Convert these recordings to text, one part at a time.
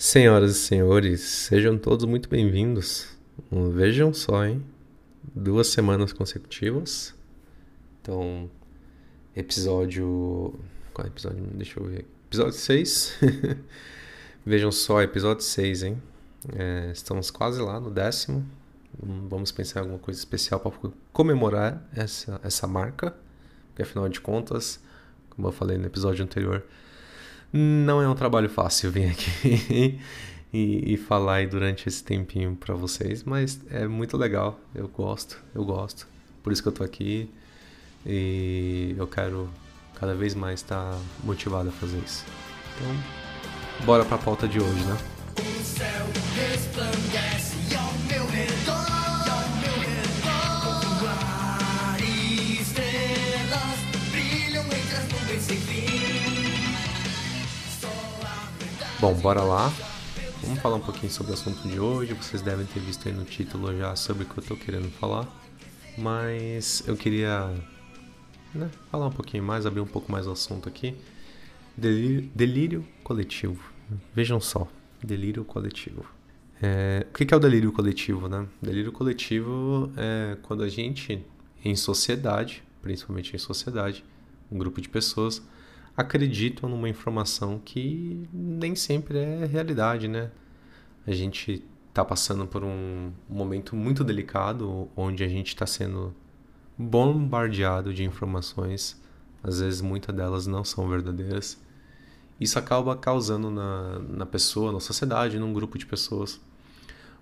Senhoras e senhores, sejam todos muito bem-vindos. Vejam só, hein? Duas semanas consecutivas. Então, episódio. Qual é episódio? Deixa eu ver. Episódio 6. Vejam só, episódio 6, hein? É, estamos quase lá no décimo. Vamos pensar em alguma coisa especial para comemorar essa, essa marca. Porque afinal de contas, como eu falei no episódio anterior, não é um trabalho fácil vir aqui e, e, falar aí durante esse tempinho para vocês, mas é muito legal. Eu gosto, eu gosto. Por isso que eu tô aqui e eu quero cada vez mais estar tá motivado a fazer isso. Então, bora para a pauta de hoje, né? O céu resplandece Bom, bora lá. Vamos falar um pouquinho sobre o assunto de hoje. Vocês devem ter visto aí no título já sobre o que eu estou querendo falar. Mas eu queria né, falar um pouquinho mais, abrir um pouco mais o assunto aqui. Delírio, delírio coletivo. Vejam só, delírio coletivo. É, o que é o delírio coletivo, né? Delírio coletivo é quando a gente, em sociedade, principalmente em sociedade, um grupo de pessoas, acreditam numa informação que nem sempre é realidade, né? A gente está passando por um momento muito delicado onde a gente está sendo bombardeado de informações, às vezes muitas delas não são verdadeiras. Isso acaba causando na, na pessoa, na sociedade, num grupo de pessoas,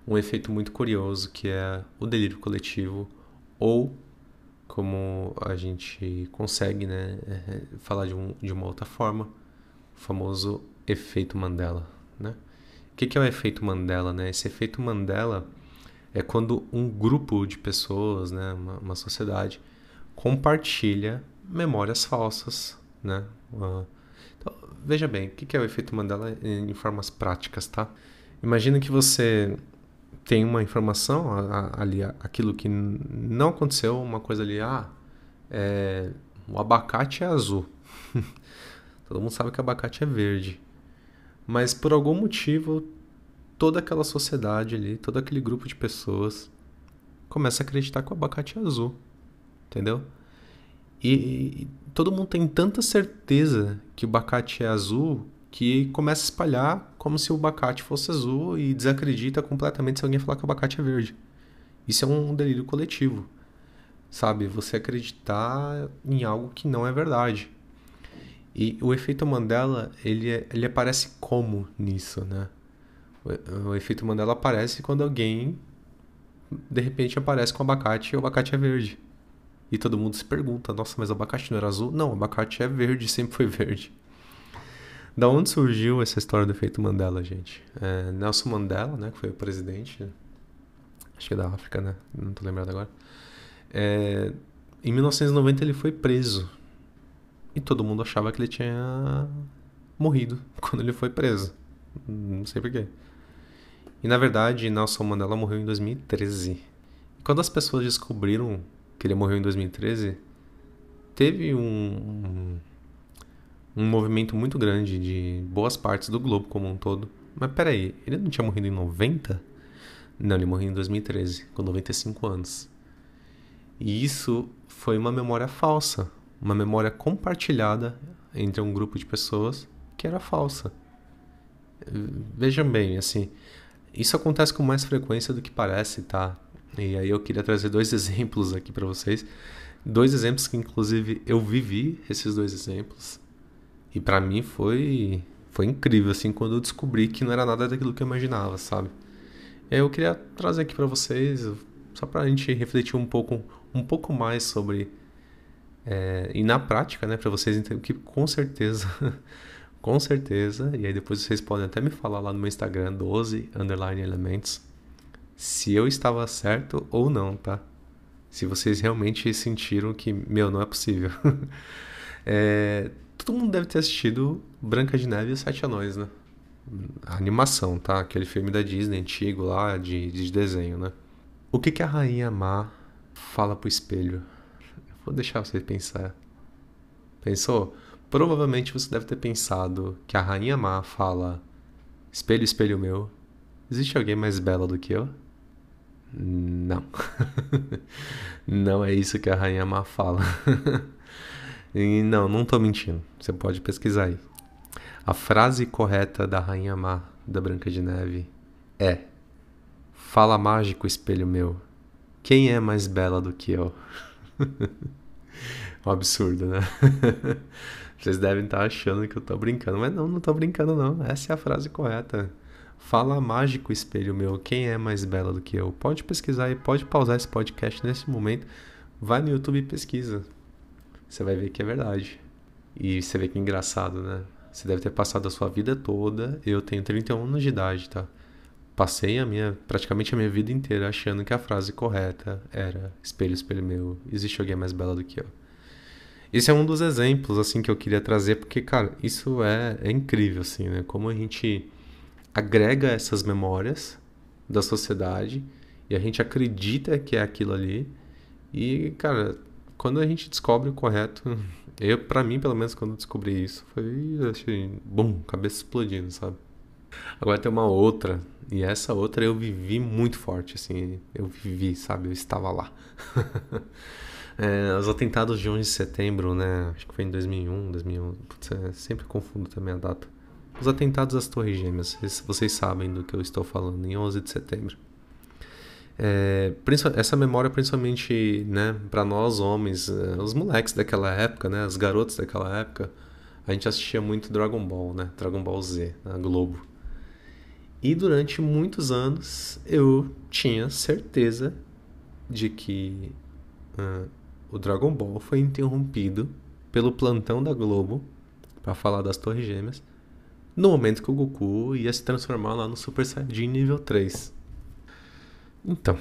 um efeito muito curioso que é o delírio coletivo ou como a gente consegue né, é, falar de, um, de uma outra forma, o famoso efeito Mandela. Né? O que, é o efeito Mandela? Né? Esse efeito Mandela é quando um grupo de pessoas, né, uma, uma sociedade, compartilha memórias falsas. Né? Então, veja bem, o que, que é o efeito Mandela em, em formas práticas? Tá? Imagina que você tem uma informação ali, aquilo que não aconteceu, uma coisa ali, ah, é, o abacate é azul. Todo mundo sabe que abacate é verde. Mas por algum motivo, toda aquela sociedade ali, todo aquele grupo de pessoas começa a acreditar que o abacate é azul. Entendeu? E, e todo mundo tem tanta certeza que o abacate é azul que começa a espalhar como se o abacate fosse azul e desacredita completamente se alguém falar que o abacate é verde. Isso é um delírio coletivo, sabe? Você acreditar em algo que não é verdade. E o efeito Mandela, ele, é, ele aparece como nisso, né? O, o efeito Mandela aparece quando alguém, de repente, aparece com abacate e o abacate é verde. E todo mundo se pergunta, nossa, mas o abacate não era azul? Não, o abacate é verde, sempre foi verde. Da onde surgiu essa história do efeito Mandela, gente? É, Nelson Mandela, né, que foi o presidente, acho que é da África, né? Não tô lembrado agora. É, em 1990 ele foi preso. E todo mundo achava que ele tinha morrido quando ele foi preso. Não sei porquê. E na verdade, Nelson Mandela morreu em 2013. E quando as pessoas descobriram que ele morreu em 2013, teve um, um movimento muito grande de boas partes do globo como um todo. Mas peraí, ele não tinha morrido em 90? Não, ele morreu em 2013, com 95 anos. E isso foi uma memória falsa, uma memória compartilhada entre um grupo de pessoas que era falsa. Vejam bem, assim, isso acontece com mais frequência do que parece, tá? E aí eu queria trazer dois exemplos aqui para vocês. Dois exemplos que inclusive eu vivi esses dois exemplos e para mim foi foi incrível assim quando eu descobri que não era nada daquilo que eu imaginava, sabe? E aí eu queria trazer aqui para vocês só para a gente refletir um pouco um pouco mais sobre é, e na prática, né, para vocês entenderem que com certeza com certeza, e aí depois vocês podem até me falar lá no meu Instagram 12 underline elementos se eu estava certo ou não, tá? Se vocês realmente sentiram que, meu, não é possível. é, todo mundo deve ter assistido Branca de Neve e Sete Anões, né? A animação, tá? Aquele filme da Disney antigo lá, de, de desenho, né? O que, que a Rainha Má fala pro espelho? Vou deixar você pensar. Pensou? Provavelmente você deve ter pensado que a Rainha Má fala: Espelho, espelho meu, existe alguém mais bela do que eu? Não. não é isso que a Rainha Má fala. e não, não tô mentindo. Você pode pesquisar aí. A frase correta da Rainha Má da Branca de Neve é: Fala mágico, espelho meu. Quem é mais bela do que eu? um absurdo, né? Vocês devem estar achando que eu tô brincando, mas não, não tô brincando não. Essa é a frase correta. Fala mágico, espelho meu, quem é mais bela do que eu? Pode pesquisar e pode pausar esse podcast nesse momento. Vai no YouTube e pesquisa. Você vai ver que é verdade. E você vê que é engraçado, né? Você deve ter passado a sua vida toda. Eu tenho 31 anos de idade, tá? Passei a minha, praticamente a minha vida inteira achando que a frase correta era espelho, espelho meu, existe alguém mais bela do que eu. Esse é um dos exemplos, assim, que eu queria trazer, porque, cara, isso é, é incrível, assim, né? Como a gente agrega essas memórias da sociedade e a gente acredita que é aquilo ali. E, cara, quando a gente descobre o correto, eu, para mim, pelo menos, quando descobri isso, foi, achei, bum, cabeça explodindo, sabe? Agora tem uma outra, e essa outra eu vivi muito forte, assim, eu vivi, sabe? Eu estava lá. É, os atentados de 11 de setembro, né? Acho que foi em 2001, 2001. Putz, é, sempre confundo também a data. Os atentados às Torres Gêmeas, vocês sabem do que eu estou falando, em 11 de setembro. É, essa memória, principalmente, né, para nós homens, é, os moleques daquela época, né, os garotos daquela época, a gente assistia muito Dragon Ball, né, Dragon Ball Z, na Globo. E durante muitos anos eu tinha certeza de que uh, o Dragon Ball foi interrompido pelo plantão da Globo para falar das Torres Gêmeas no momento que o Goku ia se transformar lá no Super Saiyajin nível 3. Então,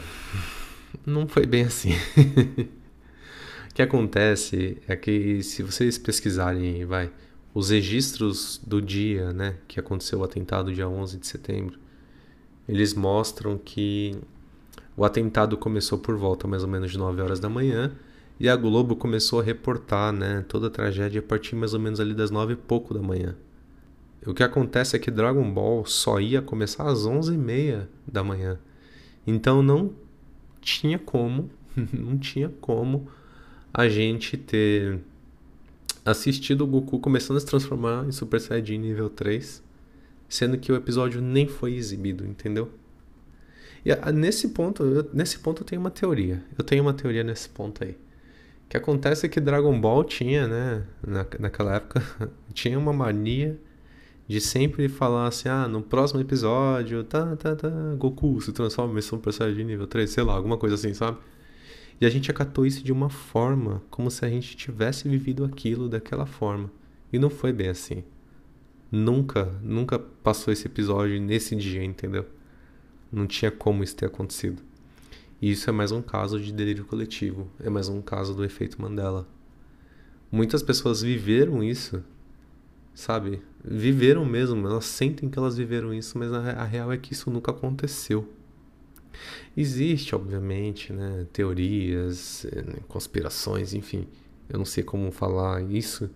não foi bem assim. o que acontece é que se vocês pesquisarem, vai, os registros do dia, né, que aconteceu o atentado dia 11 de setembro, eles mostram que o atentado começou por volta mais ou menos de 9 horas da manhã e a Globo começou a reportar né, toda a tragédia a partir mais ou menos ali das nove e pouco da manhã. O que acontece é que Dragon Ball só ia começar às onze e meia da manhã. Então não tinha como, não tinha como a gente ter assistido o Goku começando a se transformar em Super Saiyajin nível 3, sendo que o episódio nem foi exibido, entendeu? E nesse ponto, eu, nesse ponto eu tenho uma teoria. Eu tenho uma teoria nesse ponto aí. O que acontece é que Dragon Ball tinha, né, na, naquela época, tinha uma mania de sempre falar assim, ah, no próximo episódio, tá, tá, tá, Goku se transforma em Super Saiyajin nível 3, sei lá, alguma coisa assim, sabe? E a gente acatou isso de uma forma, como se a gente tivesse vivido aquilo daquela forma. E não foi bem assim. Nunca, nunca passou esse episódio nesse dia, entendeu? Não tinha como isso ter acontecido. E isso é mais um caso de delírio coletivo, é mais um caso do efeito Mandela. Muitas pessoas viveram isso, sabe? Viveram mesmo, elas sentem que elas viveram isso, mas a, real é que isso nunca aconteceu. Existe, obviamente, né, teorias, eh, conspirações, enfim, eu não sei como falar isso.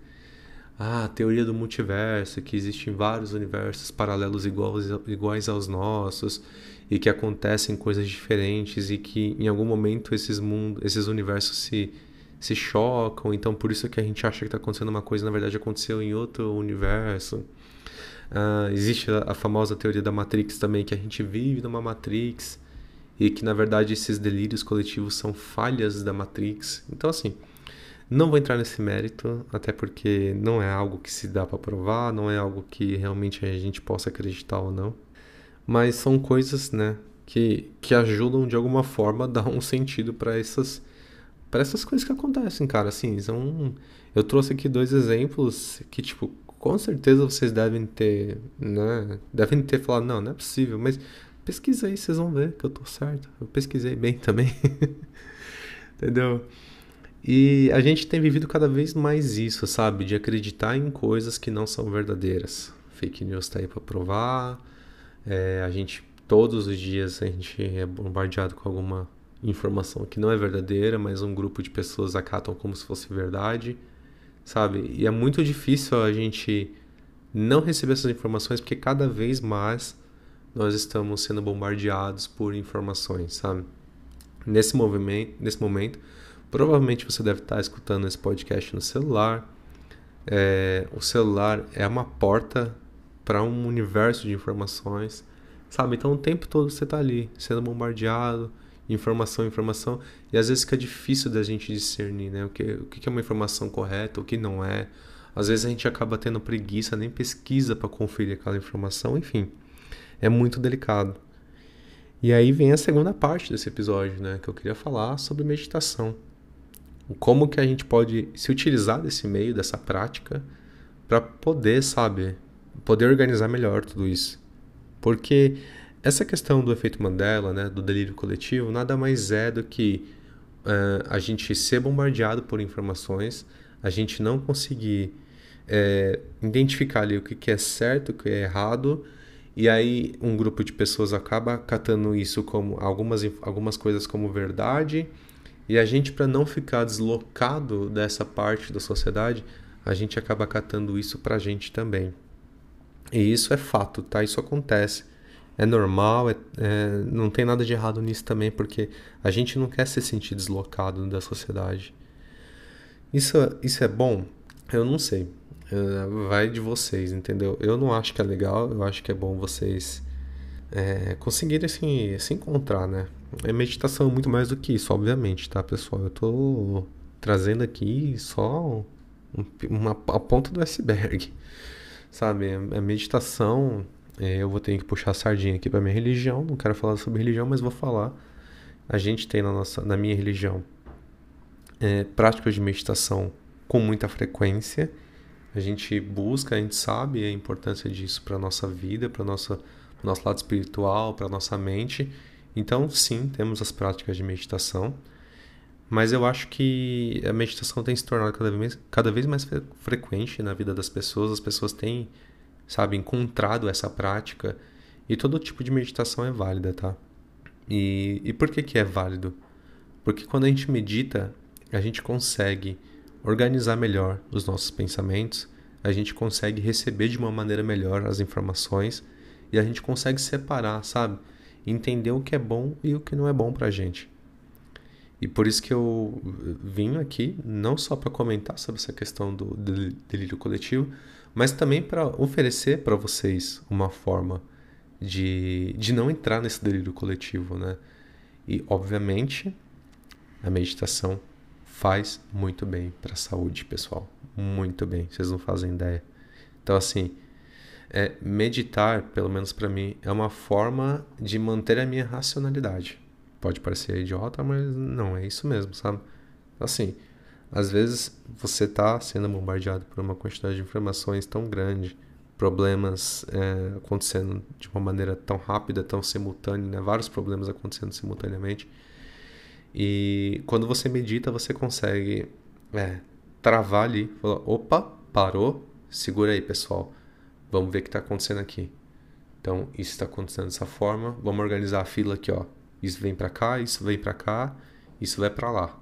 Ah, a teoria do multiverso, que existem vários universos paralelos iguais, iguais aos nossos, e que acontecem coisas diferentes e que em algum momento esses mundos, esses universos se se chocam, então por isso que a gente acha que está acontecendo uma coisa, na verdade aconteceu em outro universo. Uh, existe a, a, famosa teoria da Matrix também, que a gente vive numa Matrix e que na verdade esses delírios coletivos são falhas da Matrix. Então assim, não vou entrar nesse mérito, até porque não é algo que se dá para provar, não é algo que realmente a gente possa acreditar ou não mas são coisas, né, que, que ajudam de alguma forma a dar um sentido para essas para essas coisas que acontecem, cara, assim, são eu trouxe aqui dois exemplos que tipo, com certeza vocês devem ter, né, devem ter falado, não, não é possível, mas pesquisa aí, vocês vão ver que eu tô certo. Eu pesquisei bem também. Entendeu? E a gente tem vivido cada vez mais isso, sabe? De acreditar em coisas que não são verdadeiras. Fake news tá aí pra provar, é, a gente, todos os dias, a gente é bombardeado com alguma informação que não é verdadeira, mas um grupo de pessoas acatam como se fosse verdade, sabe? E é muito difícil a gente não receber essas informações, porque cada vez mais nós estamos sendo bombardeados por informações, sabe? Nesse movimento, nesse momento, provavelmente você deve estar escutando esse podcast no celular. É, o celular é uma porta para um universo de informações, sabe? Então o tempo todo você está ali sendo bombardeado, informação, informação, e às vezes fica difícil da gente discernir, né? O que, o que é uma informação correta, o que não é. Às vezes a gente acaba tendo preguiça, nem pesquisa para conferir aquela informação, enfim. É muito delicado. E aí vem a segunda parte desse episódio, né, que eu queria falar sobre meditação. Como que a gente pode se utilizar desse meio, dessa prática, para poder, sabe, poder organizar melhor tudo isso. Porque essa questão do efeito Mandela, né, do delírio coletivo, nada mais é do que uh, a gente ser bombardeado por informações, a gente não conseguir é, identificar ali o que é certo, o que é errado, e aí um grupo de pessoas acaba catando isso como algumas, algumas coisas como verdade, e a gente, para não ficar deslocado dessa parte da sociedade, a gente acaba catando isso para a gente também. E isso é fato, tá? Isso acontece. É normal, é, é, não tem nada de errado nisso também, porque a gente não quer se sentir deslocado da sociedade. Isso, isso é bom? Eu não sei. É, vai de vocês, entendeu? Eu não acho que é legal, eu acho que é bom vocês é, conseguirem assim, se encontrar, né? A meditação é muito mais do que isso, obviamente, tá, pessoal? Eu tô trazendo aqui só uma, a ponta do iceberg, sabe? A meditação, é, eu vou ter que puxar a sardinha aqui para minha religião, não quero falar sobre religião, mas vou falar. A gente tem na, nossa, na minha religião é, práticas de meditação com muita frequência a gente busca, a gente sabe a importância disso para nossa vida, para nossa nosso lado espiritual, para nossa mente. Então, sim, temos as práticas de meditação, mas eu acho que a meditação tem se tornado cada vez, cada vez mais frequente na vida das pessoas. As pessoas têm, sabe, encontrado essa prática e todo tipo de meditação é válida, tá? E, e por que, que é válido? Porque quando a gente medita, a gente consegue organizar melhor os nossos pensamentos, a gente consegue receber de uma maneira melhor as informações e a gente consegue separar, sabe? Entender o que é bom e o que não é bom pra gente. E por isso que eu vim aqui, não só para comentar sobre essa questão do delírio coletivo, mas também para oferecer para vocês uma forma de, de não entrar nesse delírio coletivo, né? E, obviamente, a meditação faz muito bem para a saúde, pessoal. Muito bem, vocês não fazem ideia. Então, assim, é, meditar, pelo menos para mim, é uma forma de manter a minha racionalidade. Pode parecer idiota, mas não, é isso mesmo, sabe? Assim, às vezes você está sendo bombardeado por uma quantidade de informações tão grande, problemas é, acontecendo de uma maneira tão rápida, tão simultânea, né? vários problemas acontecendo simultaneamente e quando você medita, você consegue é, travar ali, falar, opa, parou, segura aí, pessoal. Vamos ver o que está acontecendo aqui. Então, isso está acontecendo dessa forma. Vamos organizar a fila aqui, ó. Isso vem para cá, isso vem para cá, isso vai para lá.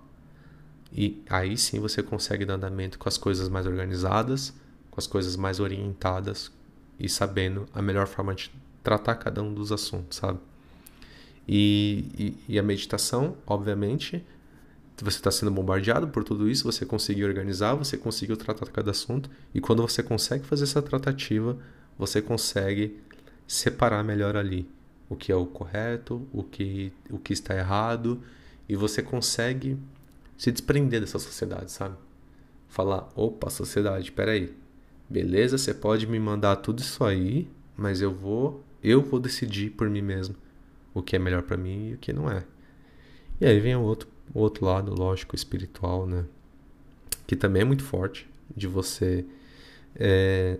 E aí sim você consegue dar andamento com as coisas mais organizadas, com as coisas mais orientadas e sabendo a melhor forma de tratar cada um dos assuntos, sabe? E, e, e a meditação, obviamente, você está sendo bombardeado por tudo isso, você conseguiu organizar, você conseguiu tratar cada assunto, e quando você consegue fazer essa tratativa, você consegue separar melhor ali o que é o correto, o que, o que está errado, e você consegue se desprender dessa sociedade, sabe? Falar, opa, sociedade, peraí, beleza, você pode me mandar tudo isso aí, mas eu vou, eu vou decidir por mim mesmo o que é melhor para mim e o que não é. E aí vem o outro, o outro lado, lógico, espiritual, né? Que também é muito forte, de você é,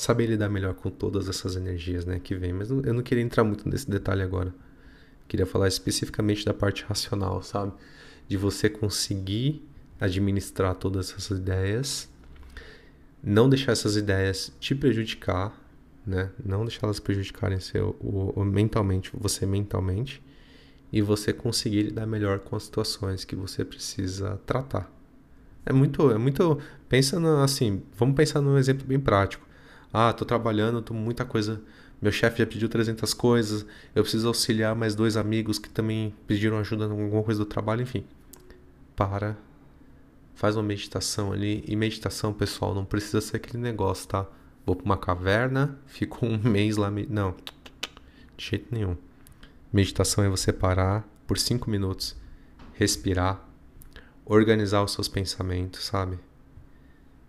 saber lidar melhor com todas essas energias né, que vem. Mas eu não queria entrar muito nesse detalhe agora. queria falar especificamente da parte racional, sabe? De você conseguir administrar todas essas ideias, não deixar essas ideias te prejudicar né? Não deixar elas prejudicarem seu, o, o, mentalmente, você mentalmente, e você conseguir lidar melhor com as situações que você precisa tratar. É muito, é muito. Pensa no, assim, vamos pensar num exemplo bem prático. Ah, tô trabalhando, tô muita coisa. Meu chefe já pediu 300 coisas, eu preciso auxiliar mais dois amigos que também pediram ajuda em alguma coisa do trabalho, enfim. Para, faz uma meditação ali. E meditação, pessoal, não precisa ser aquele negócio, tá? Vou pra uma caverna, fico um mês lá. Não, de jeito nenhum. Meditação é você parar por cinco minutos, respirar, organizar os seus pensamentos, sabe?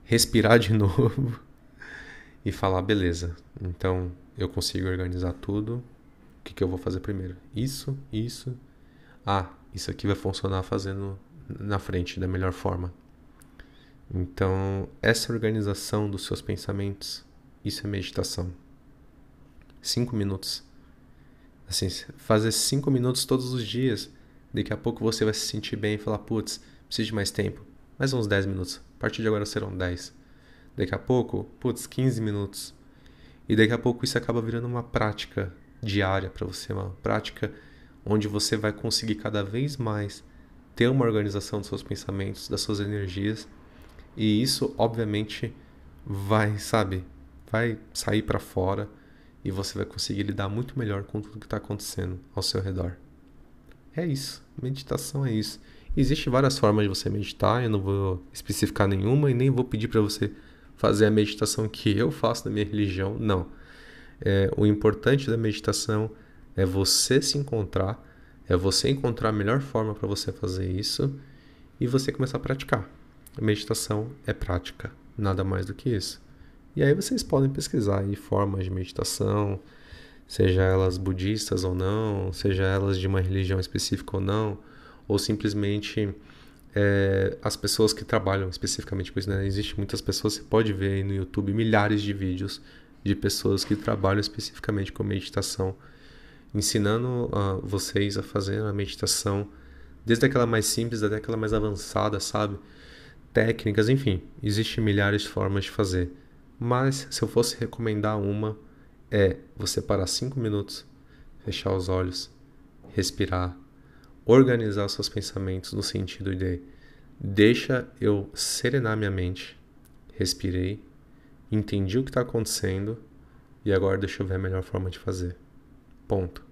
Respirar de novo e falar, beleza, então eu consigo organizar tudo. O que, que eu vou fazer primeiro? Isso, isso. Ah, isso aqui vai funcionar fazendo na frente da melhor forma. Então, essa organização dos seus pensamentos, isso é meditação. Cinco minutos. Assim, fazer cinco minutos todos os dias, daqui a pouco você vai se sentir bem e falar, putz, preciso de mais tempo. Mais uns 10 minutos. A partir de agora serão 10. Daqui a pouco, putz, 15 minutos. E daqui a pouco isso acaba virando uma prática diária para você, uma prática onde você vai conseguir cada vez mais ter uma organização dos seus pensamentos, das suas energias. E isso, obviamente, vai, sabe, vai sair para fora e você vai conseguir lidar muito melhor com tudo que está acontecendo ao seu redor. É isso. Meditação é isso. Existem várias formas de você meditar, eu não vou especificar nenhuma e nem vou pedir para você fazer a meditação que eu faço na minha religião, não. É, o importante da meditação é você se encontrar, é você encontrar a melhor forma para você fazer isso e você começar a praticar. A meditação é prática, nada mais do que isso. E aí vocês podem pesquisar aí formas de meditação, seja elas budistas ou não, seja elas de uma religião específica ou não, ou simplesmente é, as pessoas que trabalham especificamente com isso. Né? Existem muitas pessoas, você pode ver aí no YouTube milhares de vídeos de pessoas que trabalham especificamente com meditação, ensinando uh, vocês a fazer a meditação, desde aquela mais simples até aquela mais avançada, sabe? Técnicas, enfim, existem milhares de formas de fazer. Mas se eu fosse recomendar uma, é você parar cinco minutos, fechar os olhos, respirar, organizar seus pensamentos no sentido de deixa eu serenar minha mente, respirei, entendi o que está acontecendo e agora deixa eu ver a melhor forma de fazer. Ponto.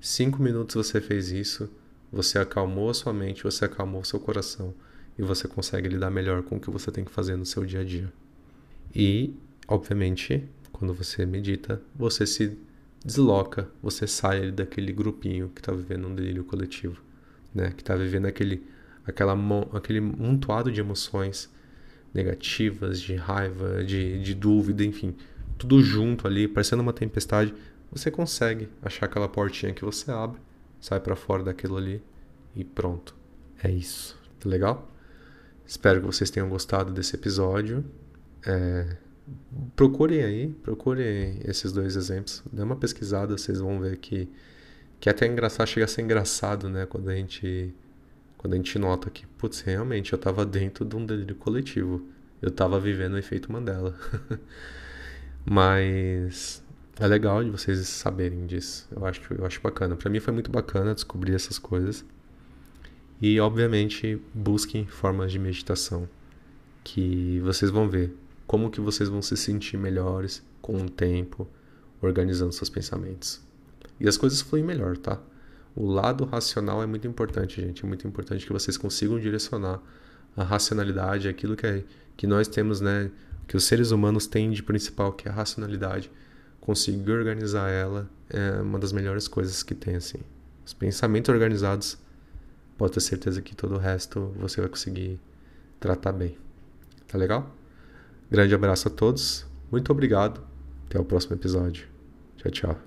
Cinco minutos você fez isso, você acalmou a sua mente, você acalmou o seu coração e você consegue lidar melhor com o que você tem que fazer no seu dia a dia. E obviamente, quando você medita, você se desloca, você sai daquele grupinho que está vivendo um delírio coletivo, né? Que está vivendo aquele, aquela, aquele montoado de emoções negativas, de raiva, de, de dúvida, enfim, tudo junto ali, parecendo uma tempestade. Você consegue achar aquela portinha que você abre, sai para fora daquilo ali e pronto. É isso. Tá legal? Espero que vocês tenham gostado desse episódio. É, procurem aí, procurem esses dois exemplos. Dê uma pesquisada, vocês vão ver que, que até é engraçado, chega a ser engraçado, né? Quando a gente, quando a gente nota que, putz, realmente eu estava dentro de um delírio coletivo. Eu estava vivendo o efeito Mandela. Mas é legal de vocês saberem disso. Eu acho, eu acho bacana. Para mim foi muito bacana descobrir essas coisas. E, obviamente, busquem formas de meditação que vocês vão ver como que vocês vão se sentir melhores com o tempo, organizando seus pensamentos. E as coisas fluem melhor, tá? O lado racional é muito importante, gente. É muito importante que vocês consigam direcionar a racionalidade, aquilo que, é, que nós temos, né? Que os seres humanos têm de principal, que é a racionalidade. Conseguir organizar ela é uma das melhores coisas que tem, assim. Os pensamentos organizados, pode ter certeza que todo o resto você vai conseguir tratar bem. Tá legal? Grande abraço a todos. Muito obrigado. Até o próximo episódio. Tchau, tchau.